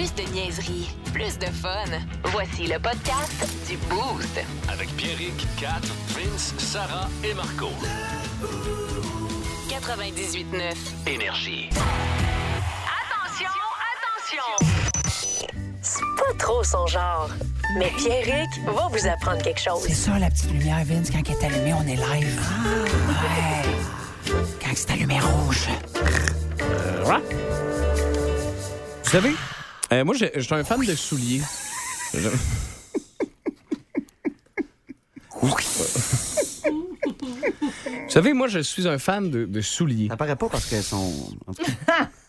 Plus de niaiserie, plus de fun. Voici le podcast du Boost. Avec Pierrick, Kat, Vince, Sarah et Marco. 98.9. Énergie. Attention, attention! C'est pas trop son genre. Mais Pierrick va vous apprendre quelque chose. C'est ça, la petite lumière, Vince, quand elle est allumée, on est live. Ouais. Quand c'est allumé rouge. Vous savez, euh, moi, je suis un fan de souliers. Je- Vous savez, moi, je suis un fan de, de souliers. Ça paraît pas parce qu'elles sont.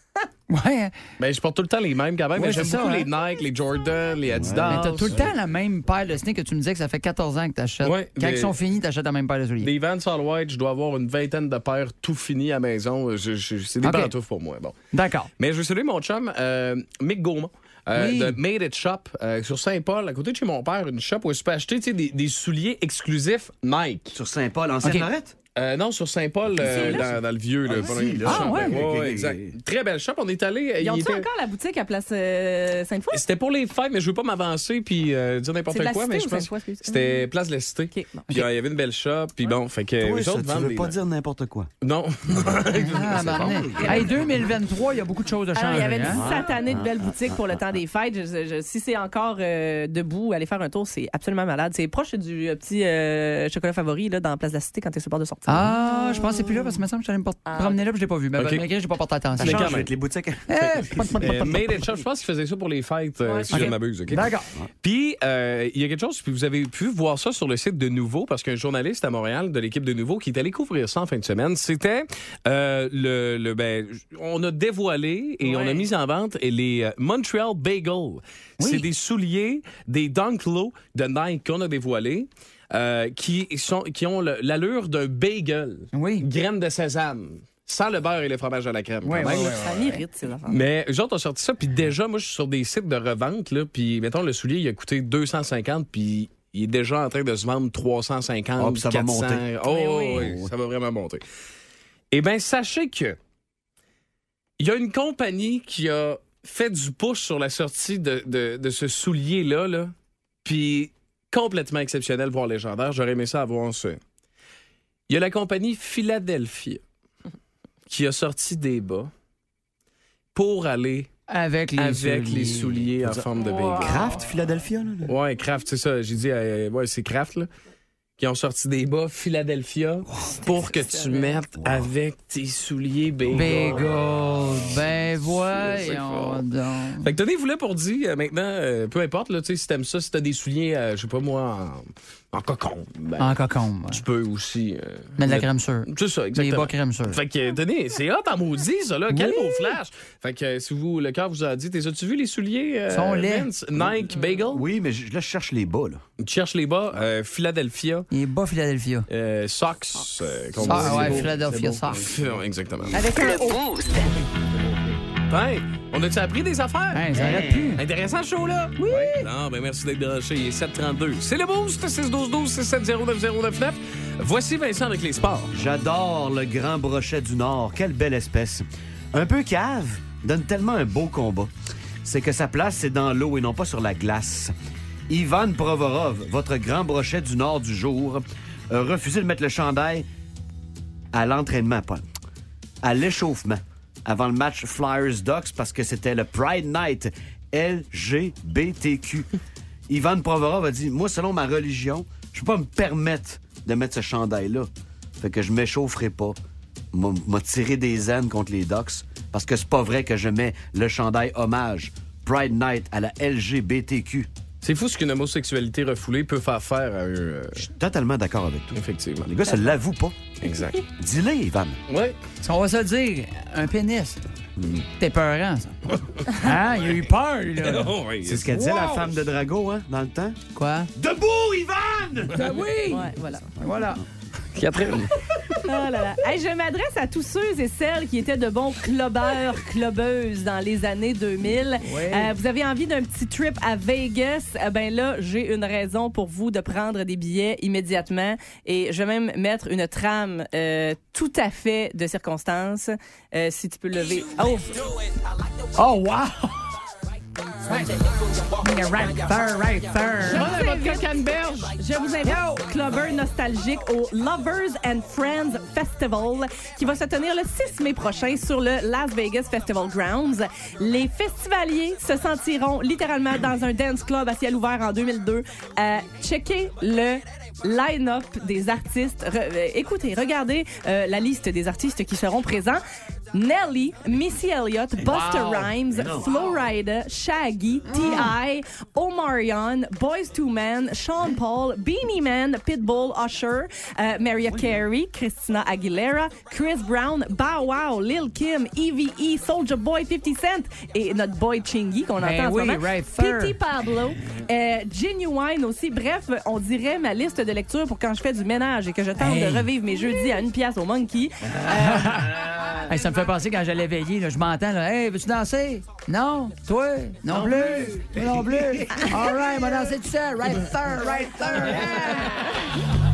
Ouais. Ben, je porte tout le temps les mêmes quand même. Ouais, mais J'aime beaucoup hein. les Nike, les Jordan, les Adidas. Mais t'as tout le temps la même paire de sneakers que tu me disais que ça fait 14 ans que t'achètes. Ouais, Quand des- ils sont finis, t'achètes la même paire de souliers. Des Vans All White, je dois avoir une vingtaine de paires tout finies à la maison. Je- je- c'est des Ok. pantoufles pour moi. Bon. D'accord. Mais je veux saluer mon chum, euh, Mick Gaumont. euh, Oui. de Made It Shop euh, sur Saint-Paul, à côté de chez mon père, une shop où je peux acheter des, des souliers exclusifs Nike. Sur Saint-Paul, ancienne Ok. Lorette? Euh, non, sur Saint-Paul, euh, dans, dans le vieux. là, Ah, pas si, loin- là. shop, Ah, ouais. ok, ok. exact. Très belle shop. On est allé. Ils il ont-tu était- encore la boutique à Place euh, Sainte-Foy? C'était pour les fêtes, mais je veux pas m'avancer puis euh, dire n'importe quoi, cité mais ou je pense Sainte-Foy, excuse? c'était Place de la Cité. Bon. Puis euh, il y avait une belle shop, puis bon, fait que Toi, ça, tu veux des- pas dire n'importe quoi. Non. Ah, maman. Hey, 2023, il y a beaucoup de choses à changer. il y avait une hein? satanée de belles boutiques pour le temps des fêtes. Je- je- je- si c'est encore euh, debout, allez faire un tour, c'est absolument malade. C'est proche du euh, petit euh, chocolat favori là, dans la place de la Cité quand tu es sur le bord de sortir. Ah, je pense que c'est plus là parce que me semble que j'allais me porter- Ah. promener là puis je l'ai pas vu. Mais Ok. malgré, j'ai pas porté attention. Mais Ça change les boutiques. Eh, Euh, Made It Shop, je pense qu'ils faisaient ça pour les fêtes, euh, Ouais. si Ok. je ne m'abuse. OK? D'accord. Puis, euh, il y a quelque chose, puis vous avez pu voir ça sur le site de Nouveau, parce qu'un journaliste à Montréal de l'équipe de Nouveau qui est allé couvrir ça en fin de semaine, c'était euh, le, le- ben, on a dévoilé et on a Ouais. mis en vente les euh, Montreal Bagel. C'est des souliers, des Dunk Low de Nike qu'on a dévoilés. Euh, qui, sont, qui ont l'allure d'un bagel. Oui. Graines de sésame. Sans le beurre et le fromage à la crème. Ouais, quand même, ouais, là. ouais, Ça m'irrite, ces affaires. Mais eux autres ont sorti ça, puis déjà, moi, je suis sur des sites de revente, là, puis mettons, le soulier, il a coûté 250, puis il est déjà en train de se vendre 350, Ah, puis ça va 400. monter. Oh, Oui, oui. oui, ça va vraiment monter. Eh bien, sachez que il y a une compagnie qui a fait du pouce sur la sortie de, de- de ce soulier-là, là, puis complètement exceptionnel, voire légendaire. J'aurais aimé ça avoir ça. Il y a la compagnie Philadelphia qui a sorti des bas pour aller Avec les avec souliers. les souliers en forme de bagel. Kraft, Philadelphia, là? là? Ouais, Kraft, c'est ça. J'ai dit, euh, ouais, c'est Kraft, là. Qui ont sorti des bas Philadelphia pour que tu mettes avec tes souliers bagel. Bagel. Ben voyons donc. Fait que tenez-vous là pour dire, euh, maintenant, euh, peu importe, là, tu sais, si t'aimes ça, si t'as des souliers, euh, je sais pas moi, en, en cocon, ben, En cocombe. tu peux aussi. euh, Mais de la crème sûre. C'est ça, Des exactement. bas crème sûre. Fait que, tenez, c'est hot en maudit, ça, là. Quel Oui. beau flash. Fait que, euh, si vous, le cœur vous a dit, t'es- as-tu vu les souliers? euh, Sont. Vince? Nike Bagel? Oui, mais je- là, je cherche les bas, là. Tu cherches les bas, euh, Philadelphia, Il est bas Philadelphia. euh, Socks. euh, qu'on Ah ouais. Philadelphia. Socks. Exactement. Avec un Le. Boost. On a-tu appris des affaires? Hein, ça arrête plus. Intéressant ce show-là? Oui. Non, ben merci d'être branché. Il est 732. C'est le boost, 612-12-670-9099. Voici Vincent avec les sports. J'adore le grand brochet du Nord. Quelle belle espèce. Un peu cave, donne tellement un beau combat. C'est que sa place, c'est dans l'eau et non pas sur la glace. Ivan Provorov, votre grand brochet du Nord du jour, a refusé de mettre le chandail à l'entraînement, pas à l'échauffement avant le match Flyers-Ducks parce que c'était le Pride Night LGBTQ. Ivan Provorov a dit Moi, selon ma religion, je peux pas me permettre de mettre ce chandail-là. Fait que je m'échaufferai pas. M'a m'a tiré des ailes contre les Ducks parce que c'est pas vrai que je mets le chandail hommage Pride Night à la LGBTQ. C'est fou ce qu'une homosexualité refoulée peut faire faire à un. euh, Je suis totalement d'accord avec toi. effectivement. Les gars, ça l'avoue pas. Exact. Dis-le, Ivan. Ouais. On va se le dire, un pénis. Hmm. T'es peurant, ça. Hein? Il a eu peur, là. Oh, oui. C'est ce qu'elle disait la femme de Drago, hein, dans le temps. Quoi? Debout, Ivan! Ben oui! Ouais, voilà. Voilà. Catherine. Oh là là. Hey, je m'adresse à tous ceux et celles qui étaient de bons clubbeurs, clubbeuses dans les années 2000. Euh, vous avez envie d'un petit trip à Vegas? Eh ben là, j'ai une raison pour vous de prendre des billets immédiatement. Et je vais même mettre une trame euh, tout à fait de circonstance. Euh, si tu peux lever. Oh! Oh, wow! Right there, right there. Prenez votre canneberge. Je vous invite, clubber nostalgique, au Lovers and Friends Festival qui va se tenir le 6 mai prochain sur le Las Vegas Festival Grounds. Les festivaliers se sentiront littéralement dans un dance club à ciel ouvert en 2002. Euh, checkez le line-up des artistes. Re- euh, écoutez, regardez euh, la liste des artistes qui seront présents. Nelly, Missy Elliott, Buster Rhymes, Flo Rida, Shaggy, T.I., Omarion, Boys to Men, Sean Paul, Beanie Man, Pitbull, Usher, euh, Mariah Carey, Christina Aguilera, Chris Brown, Bow Wow, Lil Kim, EVE, Soulja Boy, 50 Cent et notre boy Chingy qu'on Ben entend en oui, ce moment. right Pablo, euh, Genuine aussi. Bref, on dirait ma liste de lecture pour quand je fais du ménage et que je tente Hey. de revivre mes jeudis à une pièce au Monkey. Hey, ça me fait penser quand j'allais veiller, là, je m'entends, là. Hey, veux-tu danser? Non? Toi? Non, plus? Toi non plus? All right, on va danser tout seul. Right there, right there.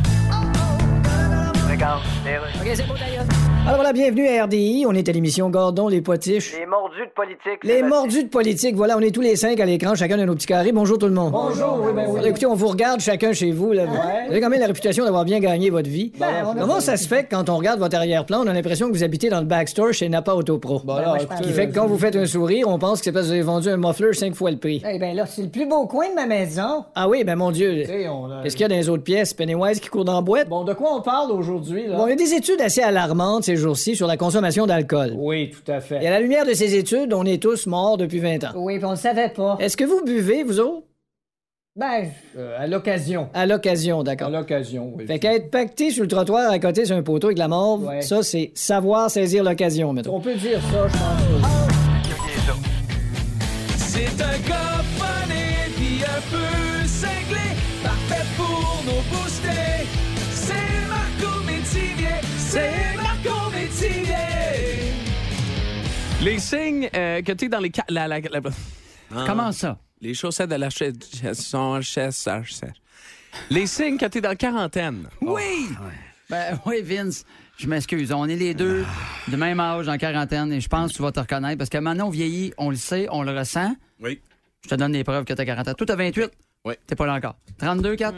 OK, c'est beau, d'ailleurs. Alors voilà, bienvenue à RDI. On est à l'émission Gordon, les potiches. Les mordus de politique. Les mordus de politique. Voilà, on est tous les cinq à l'écran, chacun de nos petits carrés. Bonjour tout le monde. Bonjour, oui, ben oui. Écoutez, on vous regarde chacun chez vous. Là. Vous avez quand même la réputation d'avoir bien gagné votre vie. Comment ça se fait que quand on regarde votre arrière-plan, on a l'impression que vous habitez dans le backstore chez Napa Autopro? Ce qui fait que quand vous faites un sourire, on pense que c'est parce que vous avez vendu un muffler cinq fois le prix. Eh ben là, c'est le plus beau coin de ma maison. Ah oui, ben mon Dieu. on Qu'est-ce qu'il y a dans les autres pièces? Pennywise qui court dans la boîte? Bon, de quoi on parle aujourd'hui, là? Bon, il y a des études assez alarmantes ces jours-ci sur la consommation d'alcool. Oui, tout à fait. Et à la lumière de ces études, on est tous morts depuis 20 ans. Oui, puis on le savait pas. Est-ce que vous buvez, vous autres? Ben, euh, à l'occasion. À l'occasion, À d'accord. l'occasion, oui. Fait qu'être pacté sur le trottoir à côté sur un poteau avec la morve, Ouais. ça, c'est savoir saisir l'occasion, mettons. On peut dire ça, je pense. Les signes euh, que tu es dans les. ca- La, la- la- Ah. Comment ça? Les chaussettes de la chaise sont chaise, Les signes que tu es dans la quarantaine. Oui! Ben oui, Vince, je m'excuse. On est les deux de même âge, en quarantaine, et je pense que tu vas te reconnaître parce que maintenant, on vieillit, on le sait, on le ressent. Oui. Je te donne des preuves que t'as 40 ans. Toi, t'as 28? Oui. T'es pas là encore. 32, 4?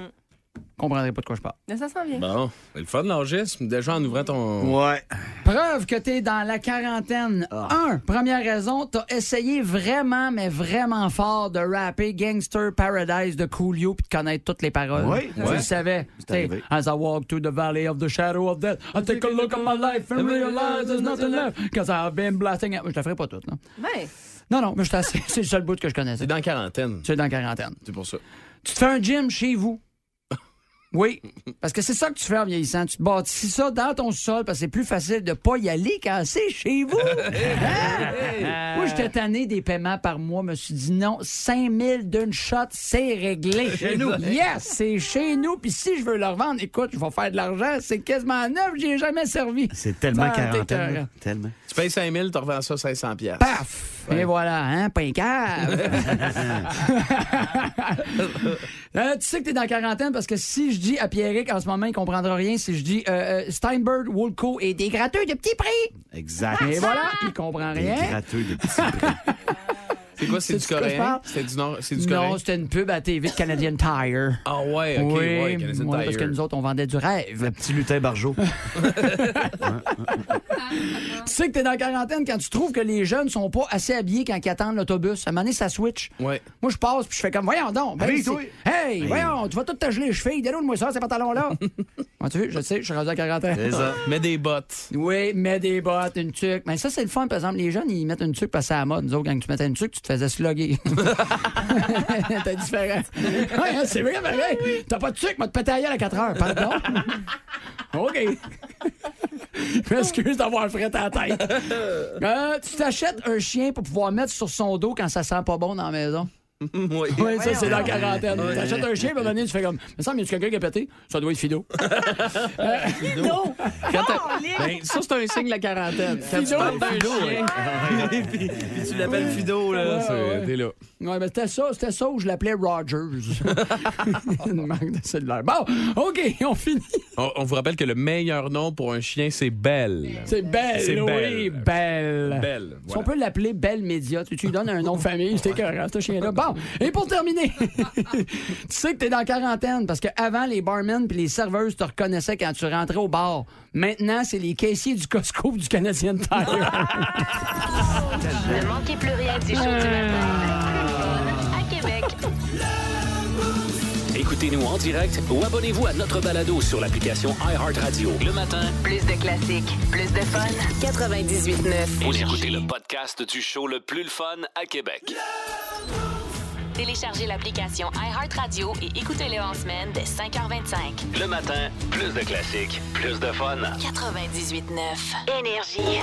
Comprendrais pas de quoi je parle. Mais ça sent bien. Bon, c'est le fun de l'âgisme, déjà en ouvrant ton. Ouais. Preuve que t'es dans la quarantaine. Un, première raison, t'as essayé vraiment, mais vraiment fort de rapper Gangster Paradise de Coolio puis de connaître toutes les paroles. Oui, Tu ouais. le savais. As I walk through the valley of the shadow of death, I take a look at my life and realize there's nothing left. Cause I've been blasting. Je te ferai pas tout, là. Ouais. Non, non, mais c'est le seul bout que je connaissais. C'est dans la quarantaine. Tu es dans la quarantaine. C'est pour ça. Tu te fais un gym chez vous. Oui, parce que c'est ça que tu fais en vieillissant. Tu te bâtis ça dans ton sol parce que c'est plus facile de pas y aller quand c'est chez vous. Hein? Moi, j'étais tanné des paiements par mois. Je me suis dit non, 5000 d'une shot, c'est réglé. Chez nous. Yes, c'est chez nous. Puis si je veux le revendre, écoute, je vais faire de l'argent. C'est quasiment neuf, j'y ai jamais servi. C'est tellement quarantaine. Tellement. Tu payes 5 000, tu revends ça 500 pièces. Paf! Et voilà, hein, pas un cave. Euh, tu sais que t'es dans la quarantaine parce que si je dis à Pierrick en ce moment, il comprendra rien si je dis euh, euh, Steinberg, Woolco et des gratteux de petits prix. Exact. Et voilà, il comprend Des rien. gratteux de petits prix. C'est quoi, c'est du coréen? C'est du nord, c'est du Non, coréen? c'était une pub à TV de Canadian Tire. Ah ouais, ok, oui, ouais, Canadian ouais, parce Tire. que nous autres, on vendait du rêve. Le petit lutin barjot. Tu sais que t'es dans la quarantaine quand tu trouves que les jeunes sont pas assez habillés quand ils attendent l'autobus. À un moment donné, ça switch. Ouais. Moi, je passe puis je fais comme, voyons donc. ben, toi. hey, voyons, tu vas tout te geler les chevilles. Donne-moi ça, ces pantalons-là. Ah, tu veux, je sais, je suis rendu à la quarantaine. C'est ça. Mets des bottes. Oui, mets des bottes, une tuque. Mais ça, c'est le fun, par exemple. Les jeunes, ils mettent une tuque parce que c'est à la mode. Nous autres, quand tu mettais une tuque, tu te faisais slugger. T'es différent. Ouais, hein, c'est vrai, pareil. T'as pas de tuque, mais te péter à gueule à 4 heures. Pardon? OK. Je m'excuse d'avoir fret à la tête. Euh, tu t'achètes un chien pour pouvoir mettre sur son dos quand ça sent pas bon dans la maison? oui. Oui, ça, c'est dans la quarantaine. T'achètes un chien, à un moment donné, tu fais comme. Mais ça, mais y a quelqu'un qui a pété? Ça doit être Fido. Quand t'as- ben, ça, c'est un signe de la quarantaine. Quand tu Fido. parles chien, Puis tu l'appelles Fido, là. c'est- t'es là. Ouais, mais c'était ça, c'était ça où je l'appelais Rogers. Une marque de cellulaire. Bon, OK, on finit. On, on vous rappelle que le meilleur nom pour un chien, c'est Belle. C'est belle, C'est oui, Belle. belle. Belle, Si on peut l'appeler Belle Média, tu, tu lui donnes un nom de famille, c'est écœurant, ce chien-là. Bon, et pour terminer, tu sais que t'es dans la quarantaine parce qu'avant, les barmen puis les serveuses te reconnaissaient quand tu rentrais au bar. Maintenant, c'est les caissiers du Costco du Canadien Tire. Ne manquez plus rien du show du matin. À Québec. Écoutez-nous en direct ou abonnez-vous à notre balado sur l'application iHeartRadio. Le matin, Plus de classiques, plus de fun. 98.9. vous écoutez le podcast du show le plus le fun à Québec. Téléchargez l'application iHeartRadio et écoutez-le en semaine dès 5h25. Le matin, plus de classiques, plus de fun. 98.9. Énergie.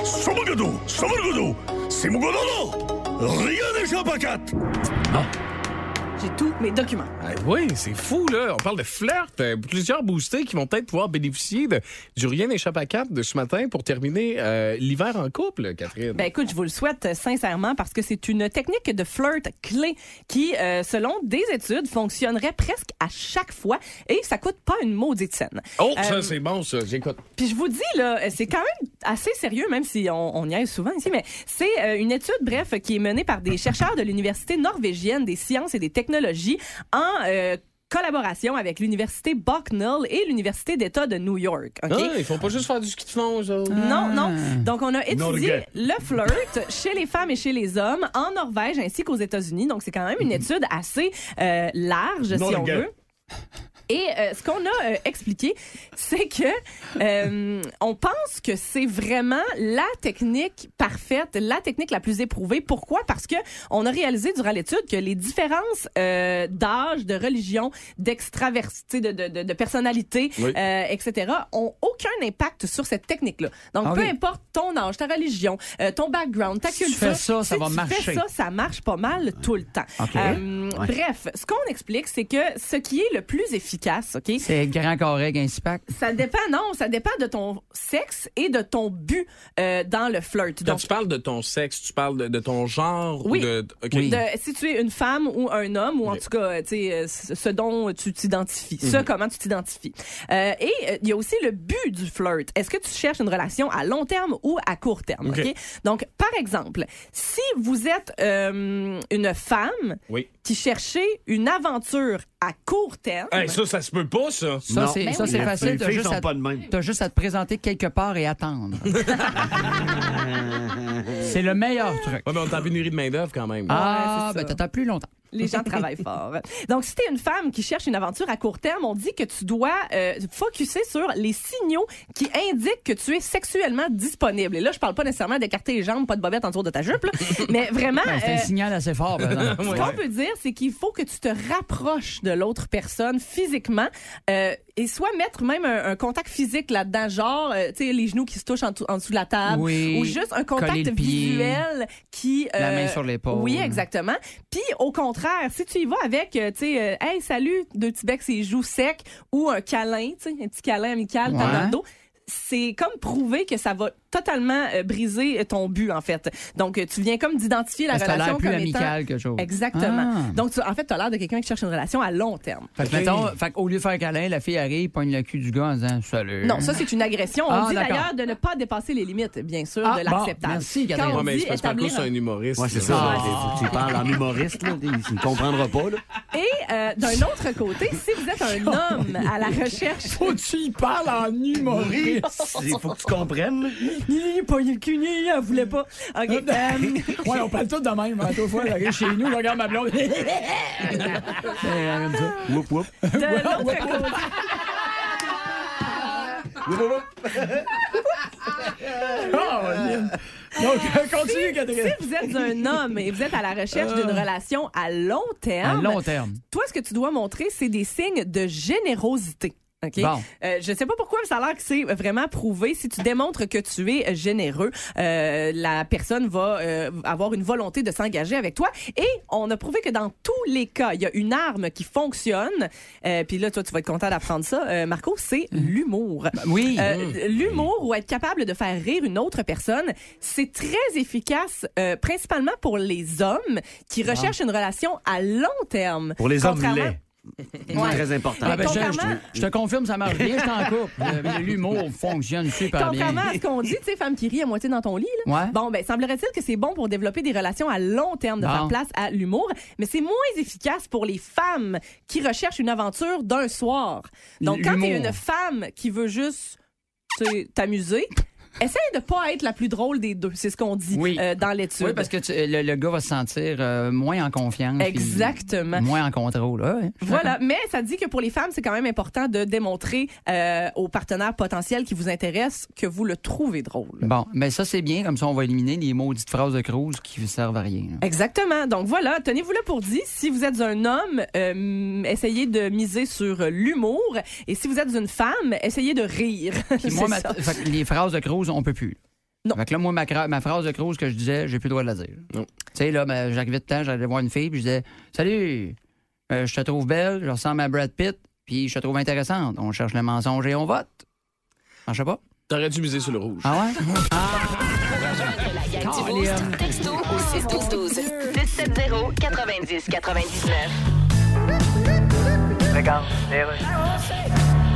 J'ai tous mes documents. Ah oui, c'est fou, là. On parle de flirt. Euh, plusieurs boostés qui vont peut-être pouvoir bénéficier de, du rien n'échappe à quatre de ce matin pour terminer euh, l'hiver en couple, Catherine. Ben écoute, je vous le souhaite euh, sincèrement parce que c'est une technique de flirt clé qui, euh, selon des études, fonctionnerait presque à chaque fois et ça coûte pas une maudite scène. oh, euh, ça, c'est bon, ça. J'écoute. Puis je vous dis, là, c'est quand même assez sérieux, même si on, on y aille souvent ici, mais c'est une étude, bref, qui est menée par des chercheurs de l'Université norvégienne des sciences et des en euh, collaboration avec l'Université Bucknell et l'Université d'État de New York. OK? Ah, ils font pas juste faire du ski de fond, eux autres. Non, non. Donc, on a étudié le flirt chez les femmes et chez les hommes en Norvège ainsi qu'aux États-Unis. Donc, c'est quand même une étude assez euh, large, si on veut. Et euh, ce qu'on a euh, expliqué, c'est que euh, on pense que c'est vraiment la technique parfaite, la technique la plus éprouvée. Pourquoi? Parce que on a réalisé durant l'étude que les différences euh, d'âge, de religion, d'extraversité, de, de, de, de personnalité, Oui. euh, etc., ont aucun impact sur cette technique-là. Donc, Ah peu oui. importe ton âge, ta religion, euh, ton background, ta Si tu culture, fais ça, ça si va tu marcher. Fais ça, ça marche pas mal tout le temps. OK. Euh, Bref, ce qu'on explique, c'est que ce qui est le plus efficace, OK? C'est grand carré, un pack. Ça dépend, non, ça dépend de ton sexe et de ton but euh, dans le flirt. Quand Donc, tu parles de ton sexe, tu parles de, de ton genre Oui. ou de. OK. Oui. de, si tu es une femme ou un homme, ou en tout cas, tu sais, euh, ce dont tu t'identifies, Mhm. ce comment tu t'identifies. Euh, et euh, il y a aussi le but du flirt. Est-ce que tu cherches une relation à long terme ou à court terme? Donc, par exemple, si vous êtes euh, une femme Oui. qui cherchez une aventure à court terme, Hey, ça, ça se peut pas, ça. Ça, Non. c'est ça, c'est Les facile. T'as juste, sont à, pas de même. t'as juste à te présenter quelque part et attendre. c'est le meilleur truc. Ouais, mais on est en pénurie de main-d'œuvre quand même. Ah, c'est ben t'attends plus longtemps. Les gens travaillent fort. Donc, si tu es une femme qui cherche une aventure à court terme, on dit que tu dois euh, focuser sur les signaux qui indiquent que tu es sexuellement disponible. Et là, je parle pas nécessairement d'écarter les jambes, pas de bobette en dessous de ta jupe, là, mais vraiment... Ben, c'est un euh, signal assez fort. exemple. ce qu'on peut dire, c'est qu'il faut que tu te rapproches de l'autre personne physiquement euh, et soit mettre même un, un contact physique là-dedans, genre, euh, tu sais, les genoux qui se touchent en, dessous- en dessous de la table Oui, ou juste un contact visuel qui... la euh, main sur l'épaule. Oui, exactement. Puis au contraire, si tu y vas avec, euh, tu sais, euh, hey, salut, deux petits becs, ses joues secs ou un câlin, tu sais, un petit câlin amical Ouais. dans le dos, c'est comme prouver que ça va totalement euh, briser ton but, en fait. Donc, euh, tu viens comme d'identifier la Parce relation l'air plus comme étant... amical que chose. Exactement. Ah. Donc, tu- en fait, tu as l'air de quelqu'un qui cherche une relation à long terme. Fait que, mettons, fait qu'au lieu de faire un câlin, la fille arrive, pogne le cul du gars en disant Salut. Non, ça, c'est une agression. On Ah, dit d'ailleurs de ne pas dépasser les limites, bien sûr, Ah, de bon, l'acceptable. merci, Quand on Ouais, mais dit c'est parce que Marco, établir c'est un- humoriste. Ouais, c'est ça. Ah. Faut que tu parles en humoriste, là. Il il ne comprendra pas, là. Et euh, d'un autre côté, si vous êtes un homme à la recherche Faut que tu y parles en humoriste. Il faut que tu comprennes, là. Ni, pas le cul, ni, elle voulait pas. OK. euh, ouais, on parle tout de même. Deux fois, j'arrive chez nous, je regarde ma blonde. Whoop, whoop. de l'autre côté, Oh, Lynn. Donc, euh, continue, Catherine. si vous êtes un homme et vous êtes à la recherche d'une relation à long À terme, long terme. toi, ce que tu dois montrer, c'est des signes de générosité. OK? Bon. Euh, je sais pas pourquoi, mais ça a l'air que c'est vraiment prouvé. Si tu démontres que tu es généreux, euh, la personne va euh, avoir une volonté de s'engager avec toi. Et on a prouvé que dans tous les cas, il y a une arme qui fonctionne. Euh, Puis là, toi, tu vas être content d'apprendre ça, euh, Marco, c'est l'humour. Oui. Euh, L'humour ou être capable de faire rire une autre personne, c'est très efficace, euh, principalement pour les hommes qui recherchent une relation à long terme. Pour les hommes laids. Ouais. Très important. Ah, ben, je, je- contrairement- je te confirme, ça marche bien, je t'en coupe. Euh, L'humour fonctionne super bien. Contrairement à ce qu'on dit, tu sais, femme qui rit à moitié dans ton lit. là. Ouais. Bon, ben, semblerait-il que c'est bon pour développer des relations à long terme, de Bon. faire place à l'humour, mais c'est moins efficace pour les femmes qui recherchent une aventure d'un soir. Donc, quand t'es une femme qui veut juste t'amuser, essaye de pas être la plus drôle des deux. C'est ce qu'on dit Oui. euh, dans l'étude. Oui, parce que tu- le, le gars va se sentir euh, moins en confiance. Exactement. Moins en contrôle. Ouais, suis Voilà, mais ça dit que pour les femmes, c'est quand même important de démontrer euh, aux partenaires potentiels qui vous intéressent que vous le trouvez drôle. Bon, mais ça, c'est bien. Comme ça, on va éliminer les maudites phrases de Cruz qui ne servent à rien. là. Exactement. Donc voilà, tenez-vous là pour dit. Si vous êtes un homme, euh, essayez de miser sur l'humour. Et si vous êtes une femme, essayez de rire. Moi, C'est ma- ça. fait que les phrases de Cruz, on peut plus. Non. Fait que là, moi, ma, phrase de Cruz que je disais, j'ai plus le droit de la dire. Non. Tu sais, là, ben, j'arrivais de temps, j'allais voir une fille, puis je disais Salut, euh, je te trouve belle, je ressemble à Brad Pitt, puis je te trouve intéressante. On cherche le mensonge et on vote. Marche pas? T'aurais dû miser sur le rouge. Ah ouais? La gang du Boost. Texto au 61212. 670 90 99.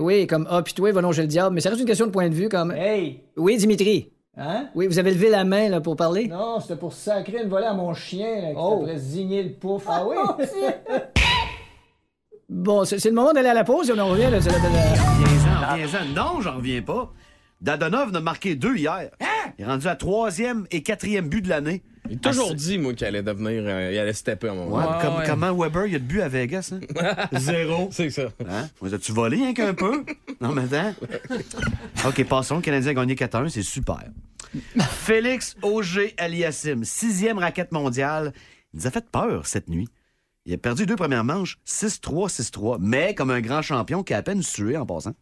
Oui, comme hôpitaux, va non chez le diable, mais ça reste une question de point de vue comme. Hey! Oui, Dimitri. Hein? Oui, vous avez levé la main là, pour parler? Non, c'était pour sacrer une volée à mon chien, là, qui Oh. zigner le pouf. Ah oui? Bon, c'est le moment d'aller à la pause et on en revient. Là, la- Viens-en, viens-en. Non, j'en reviens pas. Dadonov en a marqué deux hier. Il est rendu à troisième et quatrième but de l'année. Il a toujours dit, moi, qu'il allait devenir. euh, il allait stepper à un moment. Ouais, Ouais, comme, ouais. Comment Weber, il a de but à Vegas, hein? Zéro. C'est ça. Hein? Vous as-tu volé rien qu'un peu? Non, mais attends. OK, passons. Le Canadien a gagné 4-1, c'est super. Félix Auger Aliassim, sixième raquette mondiale. Il nous a fait peur cette nuit. Il a perdu deux premières manches, 6-3, 6-3, mais comme un grand champion qui a à peine sué en passant.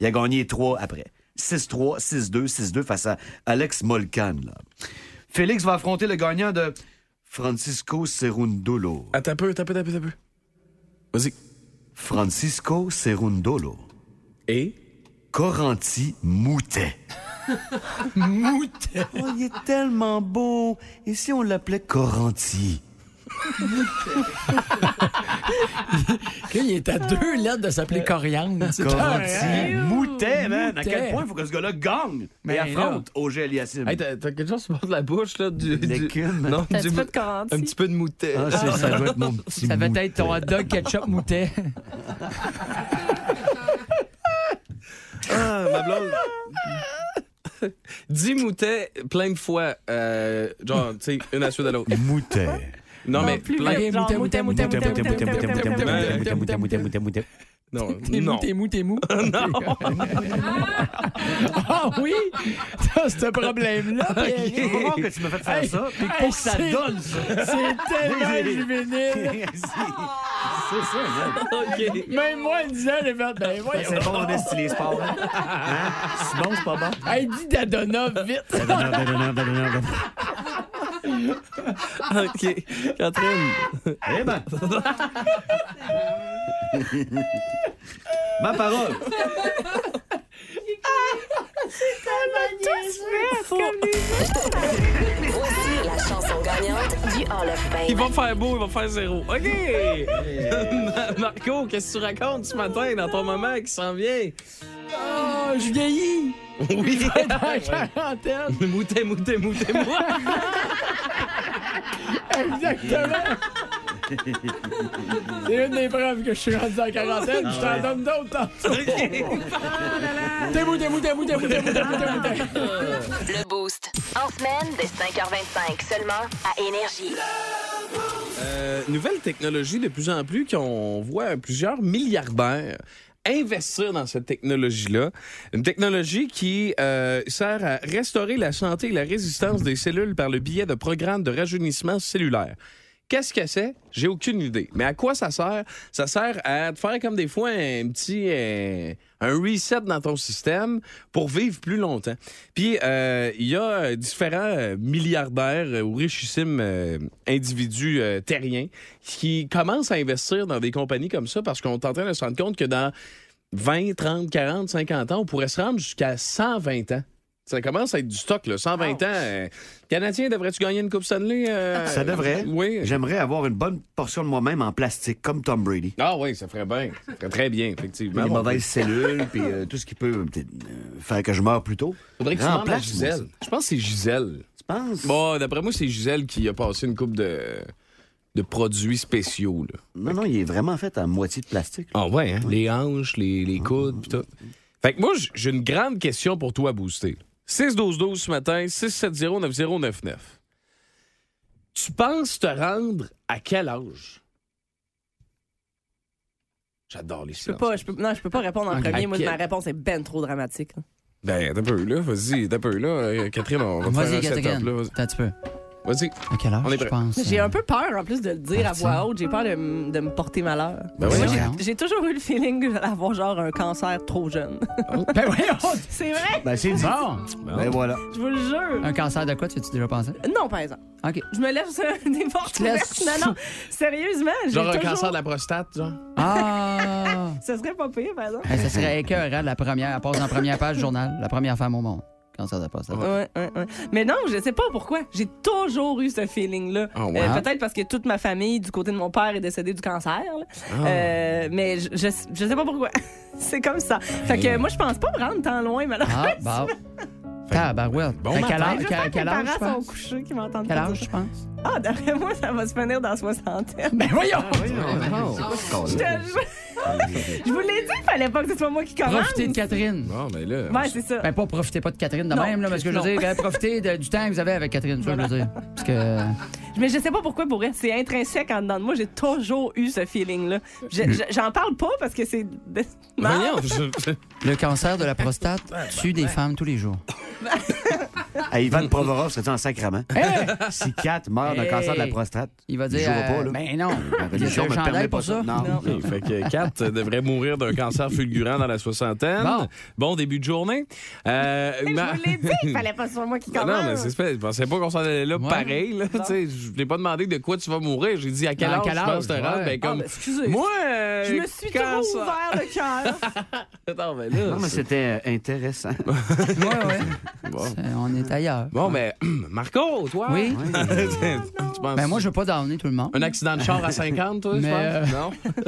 Il a gagné trois après. 6-3, 6-2, 6-2 face à Alex Molcan. là. Félix va affronter le gagnant de Francisco Cerundolo. Attends un peu, attends un peu, attends un peu. Vas-y. Francisco Cerundolo. Et? Coranti Moutet. Moutet. Oh, il est tellement beau. Et si on l'appelait Coranti? Il est à deux lettres de s'appeler Coriandre. C'est Coranti pareil. Moutet, man. À quel point il faut que ce gars-là gagne Mais et affronte là. Auger Aliassim. Hey, t'as t'as quelque chose sur le bord de la bouche, là? Du, du-. Non, du- fait de Coranti? Un petit peu de moutet. Ah, c'est- ça doit être mon petit Ça va être ton hot dog ketchup moutet. Ah, ma blonde. Dis moutet plein de fois. euh, genre, tu sais, une à suite de l'autre. Moutet. Non, mais plein de non, t'es mou, t'es mou, t'es mou. non. Ah oui, t'as ce problème-là. C'est rare que tu m'as fait faire ça. C'est tellement juvénile. C'est ça, OK. Même moi, ben. C'est bon, on est C'est bon, c'est pas bon. Hey, vite. OK. Catherine. Eh ben. Ma parole. Voici la chanson gagnante du Hall of Il Fame. va faire beau, il va faire zéro. OK. Ma- Marco, qu'est-ce que tu racontes ce matin dans ton moment qui s'en vient? Oh, je vieillis. Oui. Dans la quarantaine. Moutet, moutet, moutet, moi. Exactement. C'est une des preuves que je suis rendu en quarantaine. Je t'en donne d'autres tantôt. T'es mou, t'es mou, t'es mou, t'es mou, t'es mou, t'es mou, t'es mou, t'es mou. Le Boost. En semaine, dès 5h25, seulement à Énergie. Euh, nouvelle technologie de plus en plus qu'on voit plusieurs milliardaires investir dans cette technologie-là. Une technologie qui euh, sert à restaurer la santé et la résistance des cellules par le biais de programmes de rajeunissement cellulaire. Qu'est-ce que c'est? J'ai aucune idée. Mais à quoi ça sert? Ça sert à faire comme des fois un petit euh, un reset dans ton système pour vivre plus longtemps. Puis euh, il y a différents milliardaires ou richissimes euh, individus euh, terriens qui commencent à investir dans des compagnies comme ça parce qu'on est en train de se rendre compte que dans 20, 30, 40, 50 ans, on pourrait se rendre jusqu'à 120 ans. Ça commence à être du stock, là. 120 ans. euh, Canadien, devrais-tu gagner une Coupe Stanley? euh, Ça devrait. Oui. J'aimerais avoir une bonne portion de moi-même en plastique, comme Tom Brady. Ah oui, ça ferait bien. Ça ferait très bien, effectivement. Les mauvaises cellules, puis euh, tout ce qui peut peut-être, euh, faire que je meure plus tôt. Faudrait que tu demandes à Remplace-moi Gisèle. ça. Je pense que c'est Gisèle. Tu penses? Bon, d'après moi, c'est Gisèle qui a passé une coupe de, de produits spéciaux. Là. Non, non, il est vraiment fait à moitié de plastique. Ah ouais, hein? Les hanches, les, les coudes, pis tout. Fait que moi, j- j'ai une grande question pour toi à booster. 6-12-12 ce matin, 670-9099. Tu penses te rendre à quel âge? J'adore les Je peux pas, je peux, non, je peux pas répondre en premier. Moi, quel- ma réponse est ben trop dramatique. là. Ben, t'as peu, là. Vas-y, t'as peu, là. Euh, Catherine, on va te faire un setup, là. Vas-y. Un petit peu. Vas-y. À quel âge, On est je prêt. pense? J'ai euh, un peu peur, en plus, de le dire à voix haute. J'ai peur de, m- de me porter malheur. Ben Moi, oui. j'ai- voyons. j'ai toujours eu le feeling que j'allais avoir genre un cancer trop jeune. Ben voyons! C'est vrai, Ben, c'est dit. Bon! Ben voilà. je vous le jure. Un cancer de quoi, tu as-tu déjà pensé? Non, par exemple. OK. Je me laisse euh, des portes te laisses- ouvertes. Non, non, sérieusement, j'ai Genre un toujours... cancer de la prostate, genre. Ah! Ce serait pas pire, par exemple. Hey, ça serait écœurant, la première. Elle passe en première page du journal. La première femme au monde. Cancer de la prostate. Ouais, ouais, ouais. Mais non, je sais pas pourquoi. J'ai toujours eu ce feeling-là. Ah? Euh, Peut-être parce que toute ma famille, du côté de mon père, est décédée du cancer. là. Ah. Euh, mais je, je, je sais pas pourquoi. C'est comme ça. Fait que moi, je pense pas me rendre tant loin, malheureusement. Ah, bah. Tabarouette. Bon À matin. quel âge, J'espère quel, que quel mes âge, je parents pense? sont couchés qui m'entendent Quel pas âge, dire je pense? Ah, d'après moi, ça va se finir dans la soixantaine. Ben voyons! Je te jure. Je vous l'ai dit, il fallait pas que ce soit moi qui commence. Profitez de Catherine. Bon, mais là. Ouais, c'est ça. Ben, pas profitez pas de Catherine de Non, même, là, parce que je veux dire, ben, profitez de- du temps que vous avez avec Catherine, ça, je veux dire. Parce que. Mais je sais pas pourquoi, pour. C'est intrinsèque en dedans de moi. J'ai toujours eu ce feeling-là. Je- je- J'en parle pas parce que c'est. Non. Voyons, je- Le cancer de la prostate tue des femmes tous les jours. that. À Ivan Provorov, serait en sacrament? Si Kat meurt d'un Hey. cancer de la prostate, Il va il dire. jouera pas, euh, là. ben non. La Il religion chandail permet pas ça. ça. Non. Non. OK, fait que Kat devrait mourir d'un cancer fulgurant dans la soixantaine. Bon. début de journée. Euh, Je ma- vous l'ai dit, il fallait pas que ce soit moi qui commence. non, mais c'est spécial. Je pensais pas qu'on s'en allait là Ouais. pareil. Là, tu sais. je t'ai pas demandé de quoi tu vas mourir. J'ai dit à quel âge tu penses te rendre? Ben, Ah, comme, ben, excusez. moi, euh, Je me suis trop cancer- ouvert le cœur. Non, mais c'était euh, intéressant. Ouais, ouais. Bon. On est ailleurs. Bon, mais Marco, toi? Oui. tu penses Ben moi, je veux pas downer tout le monde. un accident de char à 50, toi, Mais, je euh, pense? Non?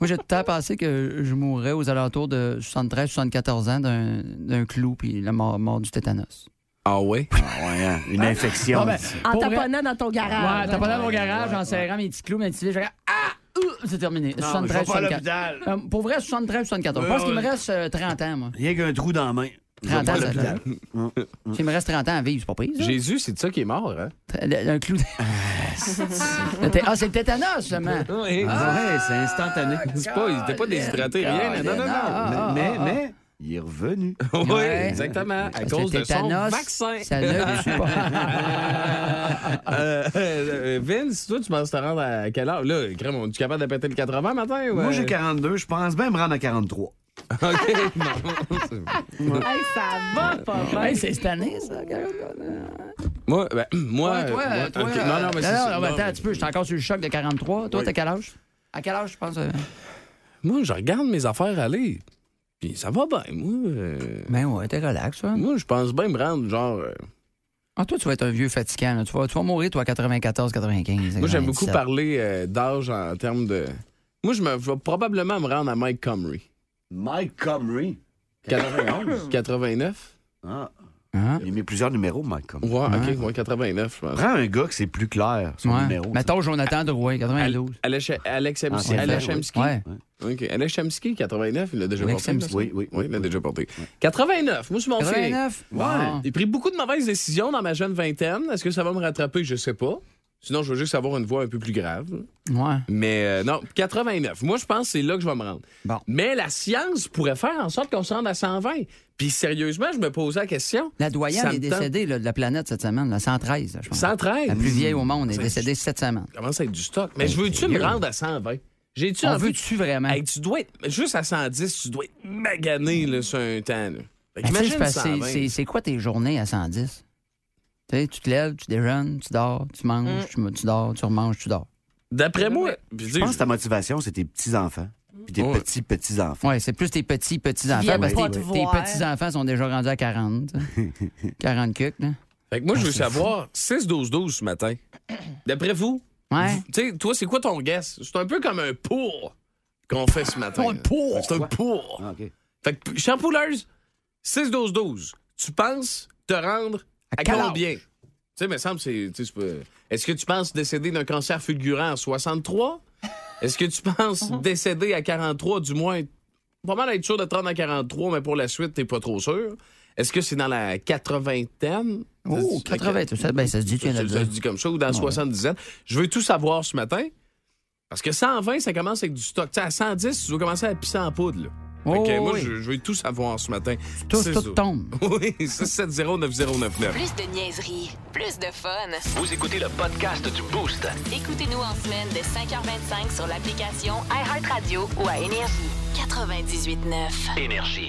Moi, j'ai tout le temps pensé que je mourrais aux alentours de 73-74 ans d'un d'un clou puis la mort, mort du tétanos. Ah ouais? Ah ouais, hein, une infection. Ah, ben, En taponnant dans ton garage. Ouais, t'as pas dans mon garage en serrant mes petits clous, mes petits je regarde, ah, ouh, c'est terminé. Non, mais je vais 73, pas à 74. l'hôpital. Euh, pour vrai, 73, 74. Je pense qu'il me reste euh, 30 ans, moi. Rien qu'un trou dans la main. Je vais 30 pas ans, ça. S'il me reste 30 ans à vivre, c'est pas pire, ça. Jésus, c'est de ça qui est mort, hein? Le- Un clou. Le té- ah, c'est le tétanos, seulement. Oui. Ah ouais, c'est instantané. C'est pas, il était pas déshydraté, rien. Non, non, non. Ah, mais, ah, ah. mais, il est revenu. Oui, Ouais. exactement. À Parce cause de son tétanos, vaccin. Ça ne tue pas. Euh, euh, Vince, toi, tu penses te rendre à quelle heure? Là, crème, on est capable de péter le 80 matin? Ou Moi, euh? j'ai 42, je pense bien me rendre à 43. OK, non. Hey, ça va pas bien. Hey, c'est cette année, ça. moi, ben, moi, Ouais, toi, toi, ok, euh, non, non, mais c'est non, ça. non, mais Non, attends un petit peu, je suis encore sur le choc de 43. Toi, Oui. t'as quel âge? À quel âge, je pense? euh? Moi, je regarde mes affaires aller. Puis ça va bien. Moi, euh, Ben ouais, t'es relax, ça. moi je pense bien me rendre, genre. euh, Ah, toi, tu vas être un vieux fatigant. là. Tu, vas, tu vas mourir, toi, à 94, 95. moi, j'aime beaucoup 97. parler euh, d'âge en termes de. Moi, je, me, je vais probablement me rendre à Mike Comrie. Mike Comrie. 91? 89? Ah, Hein? il met plusieurs numéros, Mike Comrie. Ouais, ok, ouais, 89, je pense. Prends un gars que c'est plus clair, son Ouais. numéro. Mettons Jonathan Drouin, 92. Alex, Alex, Ah, Alex Chemsky. Ouais. OK. Alex Chemsky, 89, il l'a déjà Alex porté. Chemsky. Oui, oui, Oui, il l'a oui. déjà porté. 89, moi, c'est mon feeling. 89? Ouais. J'ai pris beaucoup de mauvaises décisions dans ma jeune vingtaine. Est-ce que ça va me rattraper? Je sais pas. Sinon, je veux juste avoir une voix un peu plus grave. Ouais. Mais euh, non, 89. Moi, je pense que c'est là que je vais me rendre. Bon. Mais la science pourrait faire en sorte qu'on se rende à 120. Puis sérieusement, je me posais la question. La doyenne Ça est décédée là, de la planète cette semaine, la 113, je pense. 113. La plus vieille au monde est décédée cette semaine. commence à être du stock. Mais je veux-tu me rendre à 120? J'ai-tu On veut-tu vraiment? Hey, tu dois être... Juste à 110, tu dois être magané là, sur un temps. Là. Ben, tu sais, qu'imagine c'est parce que 120. c'est- c'est- C'est quoi tes journées à 110? Tu sais, tu te lèves, tu déjeunes, tu dors, tu manges, tu, tu dors, tu remanges, tu dors. D'après moi... Je pense que ta motivation, c'est tes petits-enfants. Puis tes Ouais. petits-petits-enfants. Ouais, c'est plus tes petits, petits-enfants. viennent Parce que tes, petits-enfants sont déjà rendus à 40. tu sais. 40 cucs, là. Fait que moi, Ah, je veux savoir 6-12-12 ce matin. D'après vous, Ouais. tu sais, toi, c'est quoi ton guess? C'est un peu comme un pour qu'on fait ce matin. Un pour? C'est un pour. Ah, OK. Fait que, shampooleuse, 6-12-12, tu penses te rendre à, combien? Tu sais, me semble, c'est. Est-ce que tu penses décéder d'un cancer fulgurant à 63? Est-ce que tu penses décéder à 43, du moins? Pas mal être sûr de te rendre à 43, mais pour la suite, t'es pas trop sûr. Est-ce que c'est dans la 80 Oh, 80, ça, ben, ça se dit, le ça se dit comme ça, ou dans 77. Je veux tout savoir ce matin. Parce que 120, ça commence avec du stock. Tu sais, à 110, tu dois commencer à pisser en poudre. Là. Oh, que, moi, oui. je, je veux tout savoir ce matin. Tout, tout tombe. Oui, 670-9099. Plus de niaiserie, plus de fun. Vous écoutez le podcast du Boost. Écoutez-nous en semaine de 5h25 sur l'application iHeartRadio ou à Énergie. 98.9. Énergie.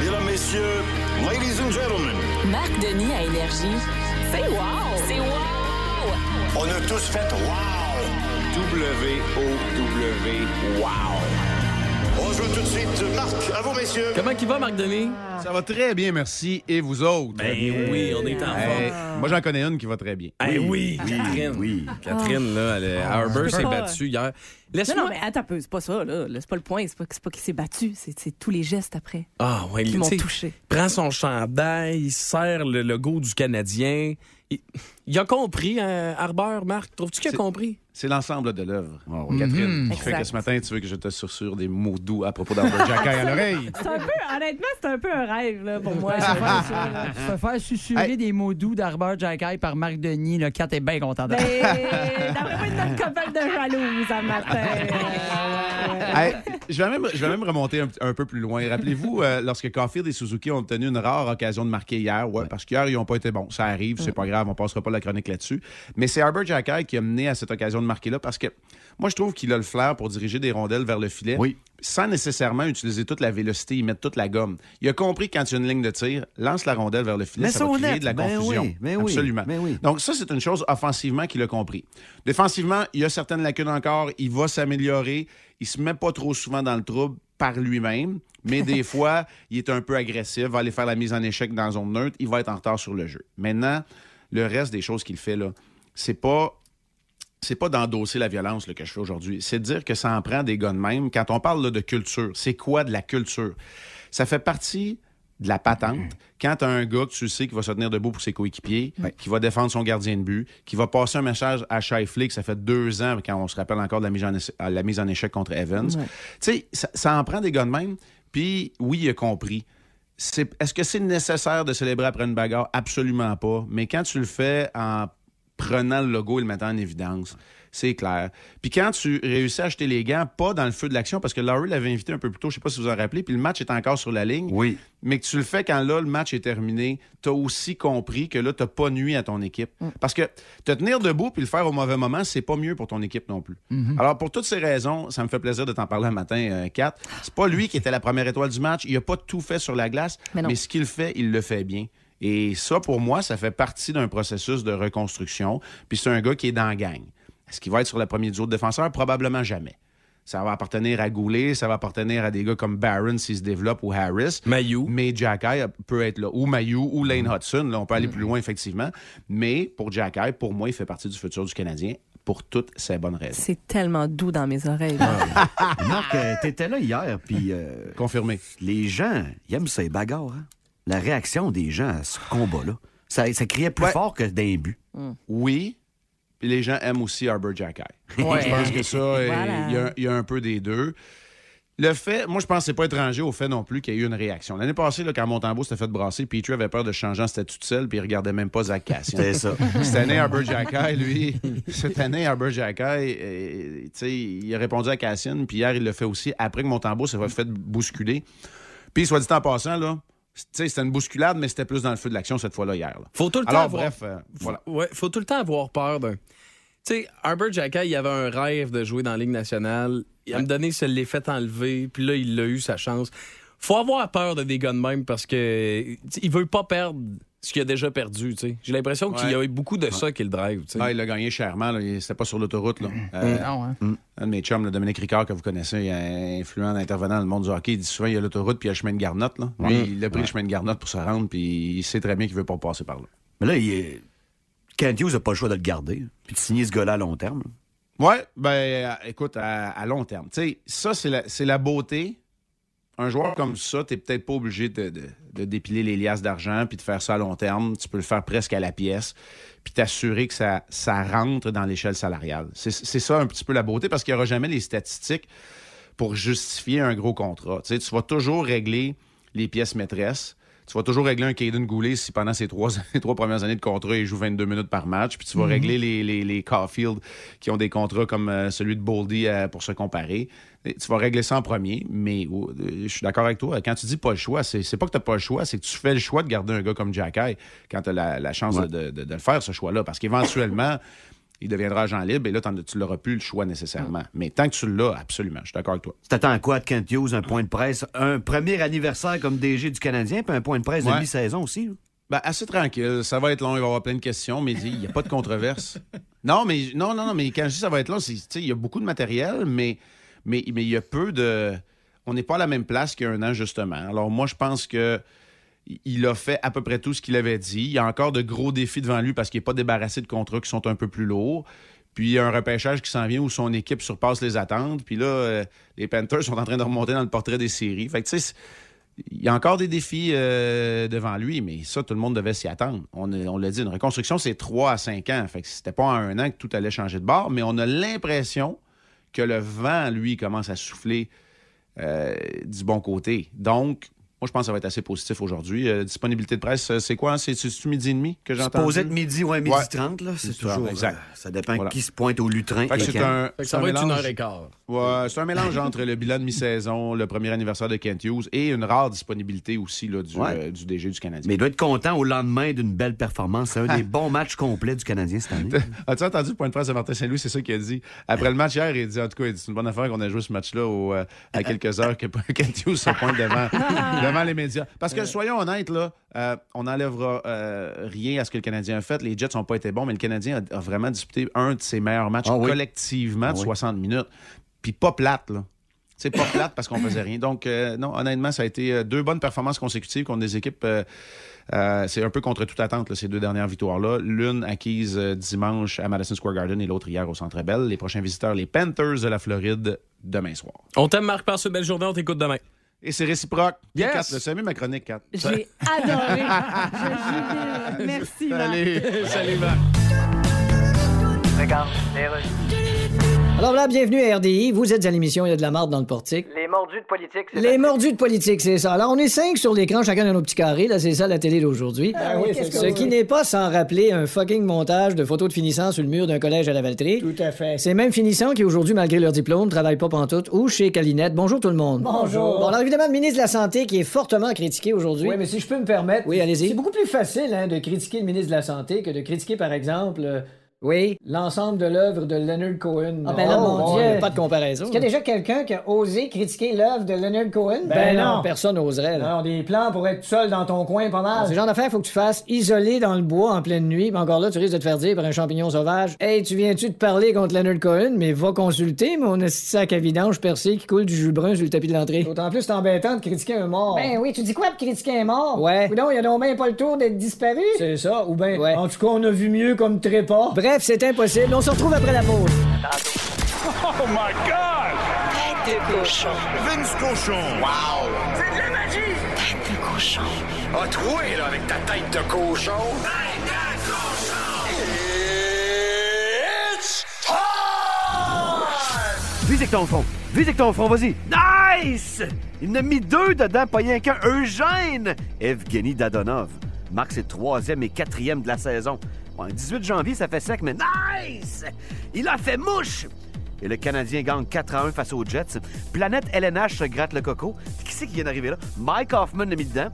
Mesdames, Messieurs, Ladies and Gentlemen, Marc Denis à Énergie. C'est wow! C'est wow! on a tous fait Wow! W-O-W, Wow! On joue tout de suite. Marc, à vous, messieurs. Comment il va, Marc Denis? Ça va très bien, merci. Et vous autres? Ben oui, on est en Hey, forme. moi, j'en connais une qui va très bien. Hey, oui, Catherine. oui. Catherine, là, elle, est- Harbour s'est Ah. battue hier. Non, non, mais attends un peu, c'est pas ça, là. C'est pas le point, c'est pas, c'est pas qu'il s'est battu, c'est tous les gestes après Ah, ouais, qui m'ont touché. prend son chandail, il serre le logo du Canadien. Il, il a compris, hein, Harbour, Marc. Trouves-tu qu'il a compris? C'est l'ensemble de l'œuvre. Ah oui. Catherine, qui fait que ce matin, tu veux que je te susurre des mots doux à propos d'Arbor Jackay à l'oreille. C'est un peu, honnêtement, c'est un peu un rêve, là, pour moi. là. Se faire susurrer Hey. des mots doux d'Arbor Jacky par Marc Denis, le 4 est bien content Ben, d'après moi, couple de jalouses un matin. Euh, Hey, je, vais même, je vais même remonter un, un peu plus loin. Rappelez-vous, euh, lorsque Caulfield et Suzuki ont obtenu une rare occasion de marquer hier, ouais, parce qu'hier, ils n'ont pas été bons. Ça arrive, c'est pas grave, on passera pas la chronique là-dessus. Mais c'est Arbor Jackay qui a mené à cette occasion de marquer-là parce que moi, je trouve qu'il a le flair pour diriger des rondelles vers le filet. Oui. Sans nécessairement utiliser toute la vélocité, y mettre toute la gomme. Il a compris que quand il y a une ligne de tir, lance la rondelle vers le filet, Mais ça va créer de la Ben confusion. oui, ben oui, Absolument. ben oui. Donc, ça, c'est une chose offensivement qu'il a compris. Défensivement, il y a certaines lacunes encore. Il va s'améliorer. Il se met pas trop souvent dans le trouble par lui-même. Mais des fois, il est un peu agressif, va aller faire la mise en échec dans la zone neutre. Il va être en retard sur le jeu. Maintenant, le reste des choses qu'il fait, là, c'est pas c'est pas d'endosser la violence là, que je fais aujourd'hui. C'est de dire que ça en prend des gars de même. Quand on parle là, de culture, c'est quoi de la culture? Ça fait partie de la patente. Quand tu as un gars que tu sais qui va se tenir debout pour ses coéquipiers, qui va défendre son gardien de but, qui va passer un message à Shifley, que ça fait deux ans, quand on se rappelle encore de la mise en, éche- la mise en échec contre Evans. Tu sais, ça, ça en prend des gars de même. Puis oui, il a compris. Est-ce que c'est nécessaire de célébrer après une bagarre? Absolument pas. Mais quand tu le fais en prenant le logo et le mettant en évidence. C'est clair. Puis quand tu réussis à acheter les gants, pas dans le feu de l'action, parce que Laurie l'avait invité un peu plus tôt, je sais pas si vous en rappelez, puis le match est encore sur la ligne. Oui. Mais que tu le fais quand là, le match est terminé, tu as aussi compris que là, tu pas nuit à ton équipe. Parce que te tenir debout puis le faire au mauvais moment, c'est pas mieux pour ton équipe non plus. Alors, pour toutes ces raisons, ça me fait plaisir de t'en parler un matin, euh, Kat. C'est pas lui qui était la première étoile du match. Il a pas tout fait sur la glace, mais ce qu'il fait, il le fait bien. Et ça, pour moi, ça fait partie d'un processus de reconstruction. Puis c'est un gars qui est dans la gang. Est-ce qu'il va être sur la première duo de défenseurs? Probablement jamais. Ça va appartenir à Goulet, ça va appartenir à des gars comme Barron s'il se développe ou Harris. Mayou. Mais Jacky peut être là. Ou Mayou ou Lane Hudson. Là, on peut aller plus loin, effectivement. Mais pour Jacky, pour moi, il fait partie du futur du Canadien pour toutes ces bonnes raisons. C'est tellement doux dans mes oreilles. là. Marc, euh, t'étais là hier, puis euh, Confirmé. les gens, ils aiment ces bagarres. hein. La réaction des gens à ce combat-là, ça, ça criait plus Ouais. fort que d'un but. Oui. Puis les gens aiment aussi Arbor Jacky. Ouais. Je pense que ça, il Voilà. y, a- il y a un peu des deux. le fait, moi, je pense que c'est pas étranger au fait non plus qu'il y a eu une réaction. L'année passée, là, quand Montembeau s'était fait brasser, Petrie avait peur de changer en statut de sel, puis il regardait même pas Zach Cassian. C'est ça. Cette année, Arbor Jacky, lui, cette année, Arbor Jacky, euh, tu sais, il a répondu à Cassian, puis hier, il l'a fait aussi après que Montembeau s'est fait bousculer. Puis, soit dit en passant, là, c'était une bousculade, mais c'était plus dans le feu de l'action cette fois-là hier. là. Faut tout le temps Alors, avoir... bref, euh, voilà. Ouais, faut tout le temps avoir peur d'un. Tu sais, Arbor Jacka, il avait un rêve de jouer dans la Ligue nationale. Il a me donné, se l'est fait enlever, puis là, il a eu sa chance. Faut avoir peur de des gars de même parce que il veut pas perdre ce qu'il a déjà perdu. tu sais. J'ai l'impression qu'il y a eu beaucoup de ça qui le drive. tu sais. Ah, il a gagné chèrement. là. Il- C'était pas sur l'autoroute. là. Euh, Ah ouais. Un de mes chums, le Dominique Ricard, que vous connaissez, il est influent intervenant dans le monde du hockey. Il dit souvent il y a l'autoroute puis il y a le chemin de Garnotte. Là. Lui, il a pris le chemin de Garnotte pour se rendre, puis il sait très bien qu'il veut pas passer par là. Mais là, il est... Kent Hughes n'a pas le choix de le garder, puis de signer ce gars-là à long terme. là. Ouais, ben euh, écoute, à, à long terme. Tu sais, ça, c'est la, c'est la beauté. Un joueur comme ça, tu peut-être pas obligé de, dépiler les liasses d'argent puis de faire ça à long terme. Tu peux le faire presque à la pièce puis t'assurer que ça, rentre dans l'échelle salariale. C'est, ça un petit peu la beauté parce qu'il n'y aura jamais les statistiques pour justifier un gros contrat. Tu vas toujours régler les pièces maîtresses. Tu vas toujours régler un Caden Goulet si pendant ses trois, premières années de contrat, il joue 22 minutes par match. Puis tu vas régler les, les, les Caulfield qui ont des contrats comme euh, celui de Boldy euh, pour se comparer. Tu vas régler ça en premier. Mais euh, je suis d'accord avec toi. Quand tu dis pas le choix, c'est, pas que tu pas le choix, c'est que tu fais le choix de garder un gars comme Jack Eye quand tu as la, la chance Ouais. de, de- de le faire, ce choix-là. Parce qu'éventuellement, il deviendra agent libre et là, tu n'auras plus le choix nécessairement. Mais tant que tu l'as, absolument, je suis d'accord avec toi. Tu t'attends à quoi de Kent Hughes, un point de presse, un premier anniversaire comme DG du Canadien, puis un point de presse de mi-saison aussi. là? Ben, assez tranquille. Ça va être long. Il va y avoir plein de questions, mais il n'y a pas de controverse. non, mais non, non, non, mais quand je dis ça va être long, il y a beaucoup de matériel, mais, mais, mais il y a peu de. On n'est pas à la même place qu'il y a un an, justement. Alors, moi, je pense que il a fait à peu près tout ce qu'il avait dit. Il y a encore de gros défis devant lui parce qu'il n'est pas débarrassé de contrats qui sont un peu plus lourds. Puis il y a un repêchage qui s'en vient où son équipe surpasse les attentes. Puis là, euh, les Panthers sont en train de remonter dans le portrait des séries. Fait que tu sais, il y a encore des défis euh, devant lui, mais ça, tout le monde devait s'y attendre. On, l'a dit, une reconstruction, c'est 3 à 5 ans. Fait que c'était pas en un an que tout allait changer de bord, mais on a l'impression que le vent, lui, commence à souffler euh, du bon côté. Donc, moi, je pense que ça va être assez positif aujourd'hui. Euh, disponibilité de presse, c'est quoi? C'est c'est midi et demi que j'entends? Supposé être midi, ouais, midi Ouais. 30, là. C'est toujours. 30, exact. euh, ça dépend Voilà. qui se pointe au lutrin. Fait que et c'est quand. un, Fait que c'est ça un va être une mélange- heure et quart. Ouais, c'est un mélange entre le bilan de mi-saison, le premier anniversaire de Kent Hughes et une rare disponibilité aussi là, du, Ouais. euh, du DG du Canadien. Mais il doit être content au lendemain d'une belle performance. C'est un des bons matchs complets du Canadien cette année. As-tu entendu le point de presse de Martin Saint-Louis? C'est ça qu'il a dit. Après le match hier, il a dit, en tout cas, c'est une bonne affaire qu'on a joué ce match-là euh, à quelques heures que Kent Hughes se pointe devant, devant les médias. Parce que, soyons honnêtes, là, euh, on n'enlèvera euh, rien à ce que le Canadien a fait. Les Jets n'ont pas été bons, mais le Canadien a, a vraiment disputé un de ses meilleurs matchs Ah oui. collectivement de Ah oui. 60 minutes. Puis pas plate, là. C'est pas plate parce qu'on faisait rien. Donc, euh, non, honnêtement, ça a été deux bonnes performances consécutives contre des équipes. euh, euh, c'est un peu contre toute attente, là, ces deux dernières victoires-là. L'une acquise euh, dimanche à Madison Square Garden et l'autre hier au Centre Bell. Les prochains visiteurs, les Panthers de la Floride, demain soir. On t'aime, Marc, passe une belle journée, on t'écoute demain. Et c'est réciproque. Yes. Kat, le salut ma chronique, 4. J'ai adoré. Je jubile. Merci, Marc. Allez. Salut, Marc. Alors là, bienvenue à RDI. Vous êtes à l'émission Il y a de la marde dans le portique. Les mordus de politique, c'est Les mordus de politique, c'est ça. Alors, on est cinq sur l'écran, chacun dans nos petits carrés. Là, c'est ça la télé d'aujourd'hui. Ah oui, c'est Ce ça. qui n'est pas sans rappeler un fucking montage de photos de finissants sur le mur d'un collège à la Valtrie. Tout à fait. Ces mêmes finissants qui, aujourd'hui, malgré leur diplôme, travaillent pas pantoute ou chez Calinette. Bonjour tout le monde. Bonjour. Bon, alors évidemment, le ministre de la Santé qui est fortement critiqué aujourd'hui. Oui, mais si je peux me permettre. Oui, allez-y. C'est beaucoup plus facile hein, de critiquer le ministre de la Santé que de critiquer, par exemple, euh, Oui. l'ensemble de l'œuvre de Leonard Cohen. Ah ben là, Oh, mon bon, Dieu, il y a pas de comparaison. Est-ce qu'il y a déjà quelqu'un qui a osé critiquer l'œuvre de Leonard Cohen? Ben, non, personne n'oserait. là. Non, des plans pour être seul dans ton coin, pas mal. C'est le genre d'affaire, faut que tu fasses isolé dans le bois en pleine nuit. Puis encore là, tu risques de te faire dire par un champignon sauvage Hey, tu viens-tu de parler contre Leonard Cohen, mais va consulter mon de sac à vidange percé qui coule du jus brun sur le tapis de l'entrée. D'autant plus c'est embêtant de critiquer un mort. Ben oui, tu dis quoi pour critiquer un mort? Ouais. Ou non, il a donc bien pas le tour d'être disparu. C'est ça, ou ben, Ouais. en tout cas, on a vu mieux comme trépas. Bref, c'est impossible. On se retrouve après la pause. Tête de cochon. Vince Cochon. Wow! C'est de la magie! Tête de cochon. A troué, là, avec ta tête de cochon. Tête de cochon! It's time! Vise avec ton front. Vise avec ton front, vas-y. Nice! Il en a mis deux dedans, pas rien qu'un. Eugène! Evgeny Dadonov marque ses troisième et quatrième de la saison. Le 18 janvier, ça fait sec, mais nice! Il a fait mouche! Et le Canadien gagne 4 à 1 face aux Jets. Planète LNH se gratte le coco. Qui c'est qui vient d'arriver là? Mike Hoffman l'a mis dedans.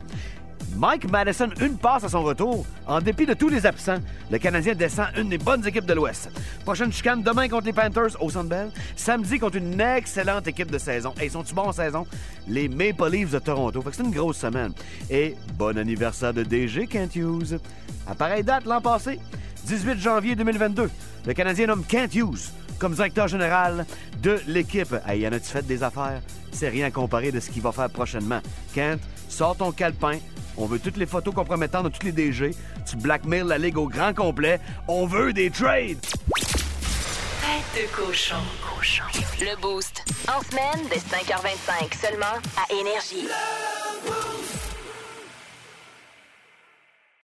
Mike Madison, une passe à son retour. En dépit de tous les absents, le Canadien descend une des bonnes équipes de l'Ouest. Prochaine chicane demain contre les Panthers au Centre Bell. Samedi contre une excellente équipe de saison. Et ils sont-tu bons en saison? Les Maple Leafs de Toronto. Fait que c'est une grosse semaine. Et bon anniversaire de DG Kent Hughes. À pareille date l'an passé, 18 janvier 2022, le Canadien nomme Kent Hughes comme directeur général de l'équipe. Hey, y en a-tu fait des affaires? C'est rien comparé de ce qu'il va faire prochainement. Kent, sors ton calepin. On veut toutes les photos compromettantes de tous les DG. Tu blackmail la Ligue au grand complet. On veut des trades. Tête de cochon. Le Boost. En semaine, dès 5h25, seulement à Énergie.